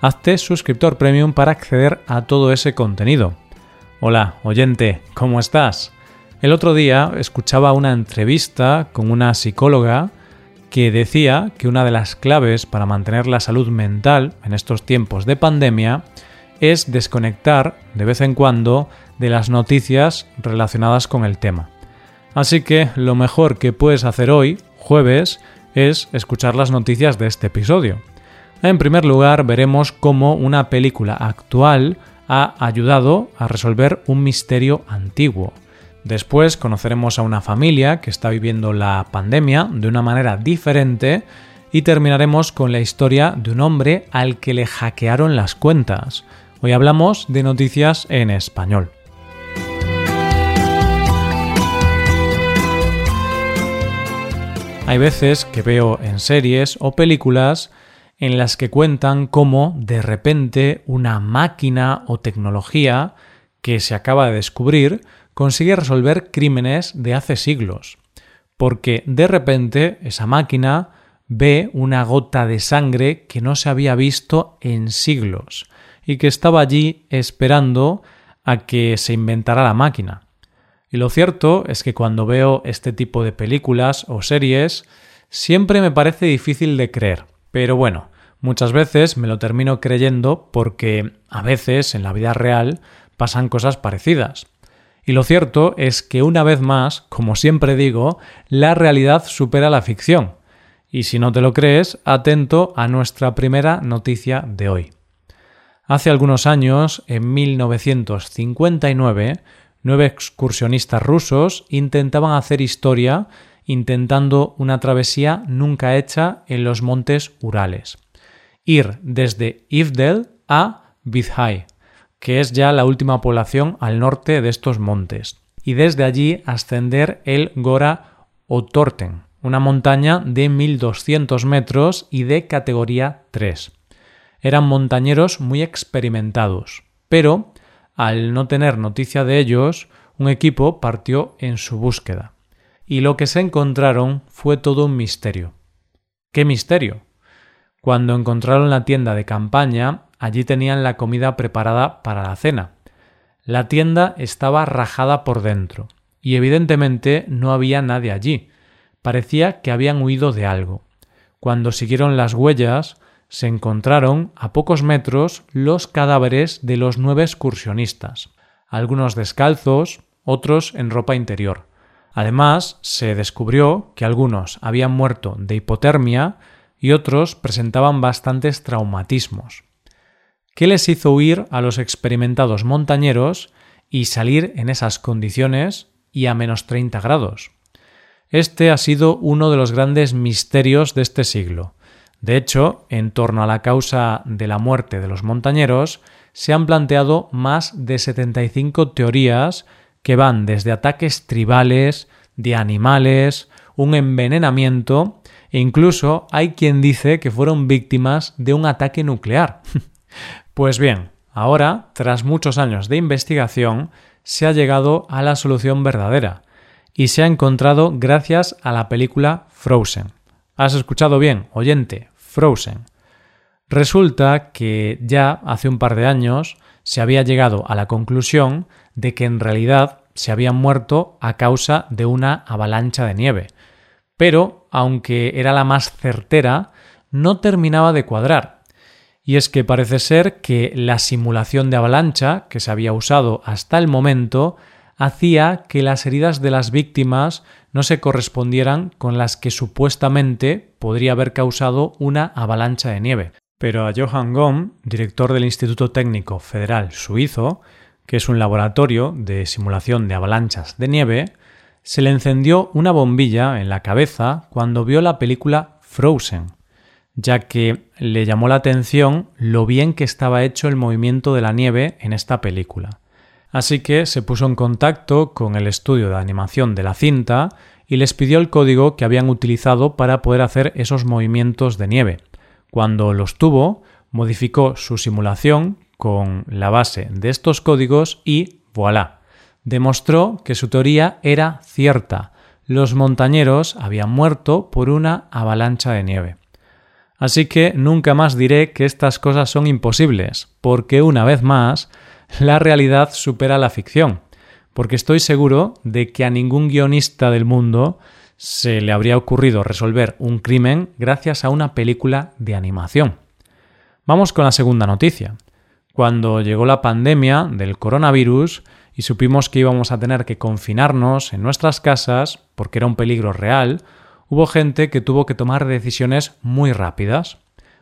hazte suscriptor premium para acceder a todo ese contenido. Hola, oyente, ¿cómo estás? El otro día escuchaba una entrevista con una psicóloga que decía que una de las claves para mantener la salud mental en estos tiempos de pandemia es desconectar de vez en cuando de las noticias relacionadas con el tema. Así que lo mejor que puedes hacer hoy, jueves, es escuchar las noticias de este episodio. En primer lugar, veremos cómo una película actual ha ayudado a resolver un misterio antiguo. Después conoceremos a una familia que está viviendo la pandemia de una manera diferente y terminaremos con la historia de un hombre al que le hackearon las cuentas. Hoy hablamos de noticias en español. Hay veces que veo en series o películas en las que cuentan cómo de repente una máquina o tecnología que se acaba de descubrir consigue resolver crímenes de hace siglos. Porque de repente esa máquina ve una gota de sangre que no se había visto en siglos y que estaba allí esperando a que se inventara la máquina. Y lo cierto es que cuando veo este tipo de películas o series, siempre me parece difícil de creer. Pero bueno, muchas veces me lo termino creyendo porque a veces en la vida real pasan cosas parecidas. Y lo cierto es que una vez más, como siempre digo, la realidad supera la ficción. Y si no te lo crees, atento a nuestra primera noticia de hoy. Hace algunos años, en 1959, nueve excursionistas rusos intentaban hacer historia intentando una travesía nunca hecha en los montes Urales. Ir desde Ivdel a Vidhai, que es ya la última población al norte de estos montes, y desde allí ascender el Gora Otorten, una montaña de 1200 metros y de categoría 3. Eran montañeros muy experimentados, pero al no tener noticia de ellos, un equipo partió en su búsqueda y lo que se encontraron fue todo un misterio. ¿Qué misterio? Cuando encontraron la tienda de campaña, allí tenían la comida preparada para la cena. La tienda estaba rajada por dentro, y evidentemente no había nadie allí. Parecía que habían huido de algo. Cuando siguieron las huellas, se encontraron a pocos metros los cadáveres de los nueve excursionistas, algunos descalzos, otros en ropa interior. Además, se descubrió que algunos habían muerto de hipotermia y otros presentaban bastantes traumatismos. ¿Qué les hizo huir a los experimentados montañeros y salir en esas condiciones y a menos 30 grados? Este ha sido uno de los grandes misterios de este siglo. De hecho, en torno a la causa de la muerte de los montañeros, se han planteado más de 75 teorías que van desde ataques tribales, de animales, un envenenamiento e incluso hay quien dice que fueron víctimas de un ataque nuclear. pues bien, ahora, tras muchos años de investigación, se ha llegado a la solución verdadera y se ha encontrado gracias a la película Frozen. Has escuchado bien, oyente, Frozen. Resulta que ya hace un par de años se había llegado a la conclusión de que en realidad se habían muerto a causa de una avalancha de nieve. Pero, aunque era la más certera, no terminaba de cuadrar. Y es que parece ser que la simulación de avalancha que se había usado hasta el momento hacía que las heridas de las víctimas no se correspondieran con las que supuestamente podría haber causado una avalancha de nieve. Pero a Johann Gomm, director del Instituto Técnico Federal Suizo, que es un laboratorio de simulación de avalanchas de nieve, se le encendió una bombilla en la cabeza cuando vio la película Frozen. ya que le llamó la atención lo bien que estaba hecho el movimiento de la nieve en esta película. Así que se puso en contacto con el estudio de animación de la cinta y les pidió el código que habían utilizado para poder hacer esos movimientos de nieve. Cuando los tuvo, modificó su simulación con la base de estos códigos y voilà, demostró que su teoría era cierta. Los montañeros habían muerto por una avalancha de nieve. Así que nunca más diré que estas cosas son imposibles, porque una vez más, la realidad supera la ficción, porque estoy seguro de que a ningún guionista del mundo se le habría ocurrido resolver un crimen gracias a una película de animación. Vamos con la segunda noticia. Cuando llegó la pandemia del coronavirus y supimos que íbamos a tener que confinarnos en nuestras casas porque era un peligro real, hubo gente que tuvo que tomar decisiones muy rápidas.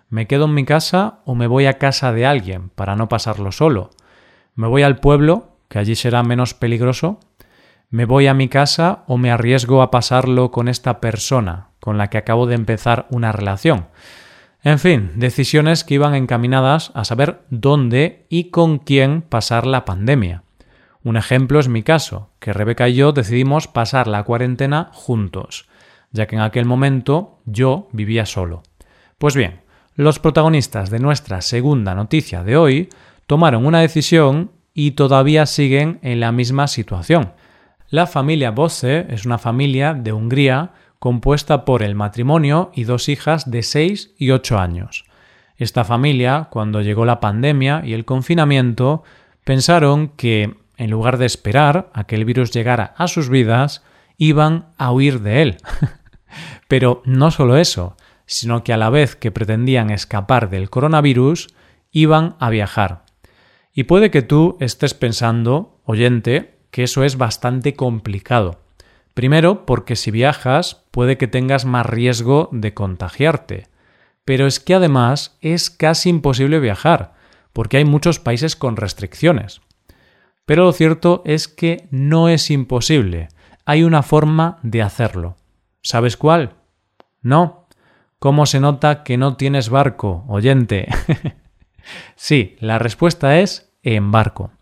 ¿Me quedo en mi casa o me voy a casa de alguien para no pasarlo solo? ¿Me voy al pueblo, que allí será menos peligroso? ¿Me voy a mi casa o me arriesgo a pasarlo con esta persona con la que acabo de empezar una relación? En fin, decisiones que iban encaminadas a saber dónde y con quién pasar la pandemia. Un ejemplo es mi caso, que Rebeca y yo decidimos pasar la cuarentena juntos ya que en aquel momento yo vivía solo. Pues bien, los protagonistas de nuestra segunda noticia de hoy tomaron una decisión y todavía siguen en la misma situación. La familia Bosse es una familia de Hungría compuesta por el matrimonio y dos hijas de 6 y 8 años. Esta familia, cuando llegó la pandemia y el confinamiento, pensaron que, en lugar de esperar a que el virus llegara a sus vidas, iban a huir de él. Pero no solo eso, sino que a la vez que pretendían escapar del coronavirus, iban a viajar. Y puede que tú estés pensando, oyente, que eso es bastante complicado. Primero, porque si viajas puede que tengas más riesgo de contagiarte. Pero es que además es casi imposible viajar, porque hay muchos países con restricciones. Pero lo cierto es que no es imposible, hay una forma de hacerlo. ¿Sabes cuál? No. ¿Cómo se nota que no tienes barco, oyente? sí, la respuesta es en barco.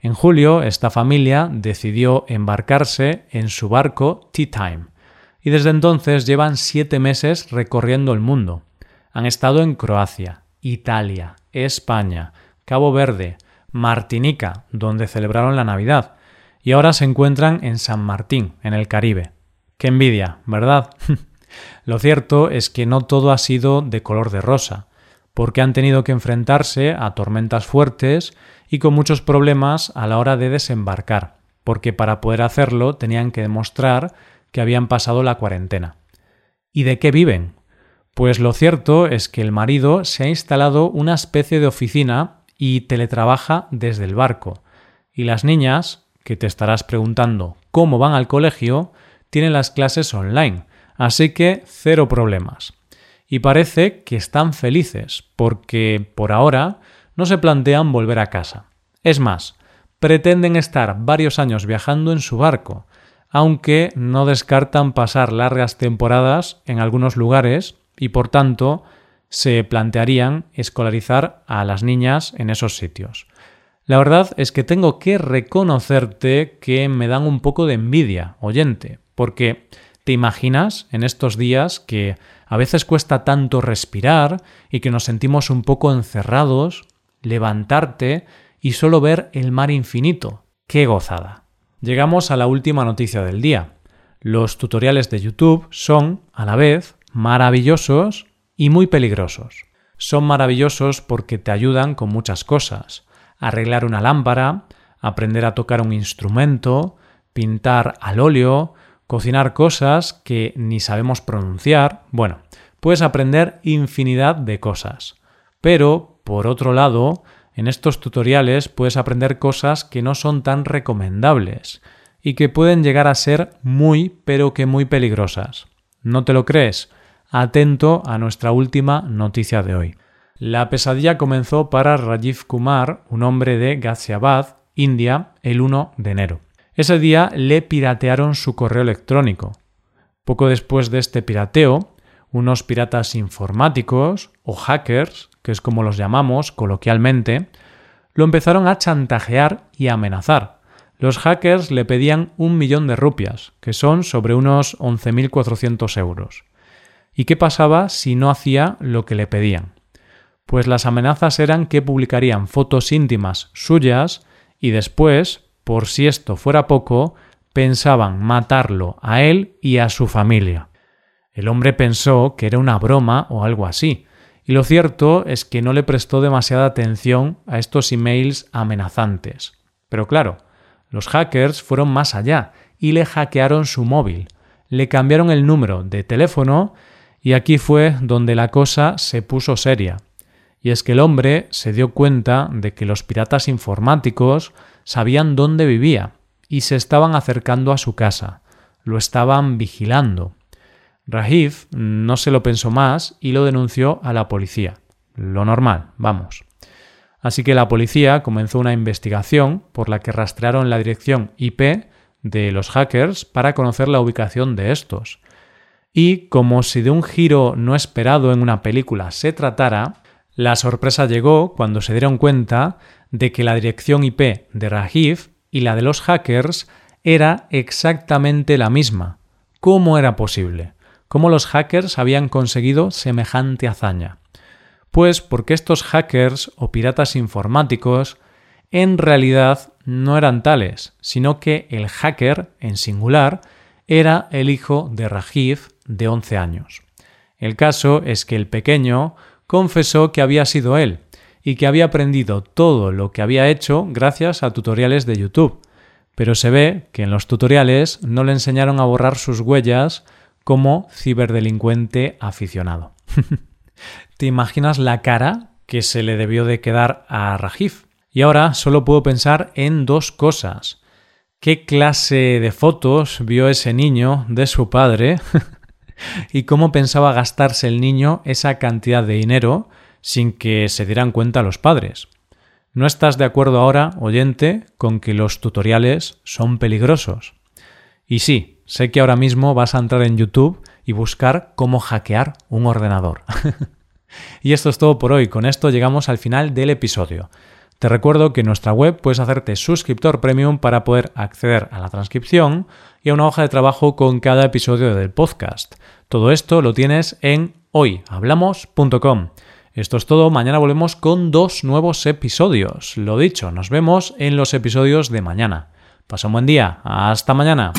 En julio, esta familia decidió embarcarse en su barco Tea Time y desde entonces llevan siete meses recorriendo el mundo. Han estado en Croacia, Italia, España, Cabo Verde, Martinica, donde celebraron la Navidad, y ahora se encuentran en San Martín, en el Caribe. Qué envidia, ¿verdad? Lo cierto es que no todo ha sido de color de rosa, porque han tenido que enfrentarse a tormentas fuertes y con muchos problemas a la hora de desembarcar, porque para poder hacerlo tenían que demostrar que habían pasado la cuarentena. ¿Y de qué viven? Pues lo cierto es que el marido se ha instalado una especie de oficina y teletrabaja desde el barco, y las niñas, que te estarás preguntando cómo van al colegio, tienen las clases online, así que cero problemas. Y parece que están felices, porque por ahora no se plantean volver a casa. Es más, pretenden estar varios años viajando en su barco, aunque no descartan pasar largas temporadas en algunos lugares y por tanto se plantearían escolarizar a las niñas en esos sitios. La verdad es que tengo que reconocerte que me dan un poco de envidia, oyente, porque te imaginas en estos días que a veces cuesta tanto respirar y que nos sentimos un poco encerrados, levantarte y solo ver el mar infinito. ¡Qué gozada! Llegamos a la última noticia del día. Los tutoriales de YouTube son, a la vez, maravillosos y muy peligrosos. Son maravillosos porque te ayudan con muchas cosas. Arreglar una lámpara, aprender a tocar un instrumento, pintar al óleo, cocinar cosas que ni sabemos pronunciar, bueno, puedes aprender infinidad de cosas. Pero, por otro lado, en estos tutoriales puedes aprender cosas que no son tan recomendables y que pueden llegar a ser muy, pero que muy peligrosas. ¿No te lo crees? Atento a nuestra última noticia de hoy. La pesadilla comenzó para Rajiv Kumar, un hombre de Ghaziabad, India, el 1 de enero. Ese día le piratearon su correo electrónico. Poco después de este pirateo, unos piratas informáticos o hackers, que es como los llamamos coloquialmente, lo empezaron a chantajear y amenazar. Los hackers le pedían un millón de rupias, que son sobre unos 11.400 euros. ¿Y qué pasaba si no hacía lo que le pedían? Pues las amenazas eran que publicarían fotos íntimas suyas y después, por si esto fuera poco, pensaban matarlo a él y a su familia. El hombre pensó que era una broma o algo así, y lo cierto es que no le prestó demasiada atención a estos emails amenazantes. Pero claro, los hackers fueron más allá y le hackearon su móvil, le cambiaron el número de teléfono y aquí fue donde la cosa se puso seria. Y es que el hombre se dio cuenta de que los piratas informáticos sabían dónde vivía y se estaban acercando a su casa, lo estaban vigilando. Rajiv no se lo pensó más y lo denunció a la policía. Lo normal, vamos. Así que la policía comenzó una investigación por la que rastrearon la dirección IP de los hackers para conocer la ubicación de estos. Y como si de un giro no esperado en una película se tratara, la sorpresa llegó cuando se dieron cuenta de que la dirección IP de Rajiv y la de los hackers era exactamente la misma. ¿Cómo era posible? ¿Cómo los hackers habían conseguido semejante hazaña? Pues porque estos hackers o piratas informáticos en realidad no eran tales, sino que el hacker, en singular, era el hijo de Rajiv de 11 años. El caso es que el pequeño confesó que había sido él, y que había aprendido todo lo que había hecho gracias a tutoriales de YouTube. Pero se ve que en los tutoriales no le enseñaron a borrar sus huellas como ciberdelincuente aficionado. ¿Te imaginas la cara que se le debió de quedar a Rajiv? Y ahora solo puedo pensar en dos cosas. ¿Qué clase de fotos vio ese niño de su padre? ¿Y cómo pensaba gastarse el niño esa cantidad de dinero sin que se dieran cuenta los padres. ¿No estás de acuerdo ahora, oyente, con que los tutoriales son peligrosos? Y sí, sé que ahora mismo vas a entrar en YouTube y buscar cómo hackear un ordenador. y esto es todo por hoy. Con esto llegamos al final del episodio. Te recuerdo que en nuestra web puedes hacerte suscriptor premium para poder acceder a la transcripción y a una hoja de trabajo con cada episodio del podcast. Todo esto lo tienes en hoyhablamos.com. Esto es todo, mañana volvemos con dos nuevos episodios. Lo dicho, nos vemos en los episodios de mañana. Pasa un buen día, hasta mañana.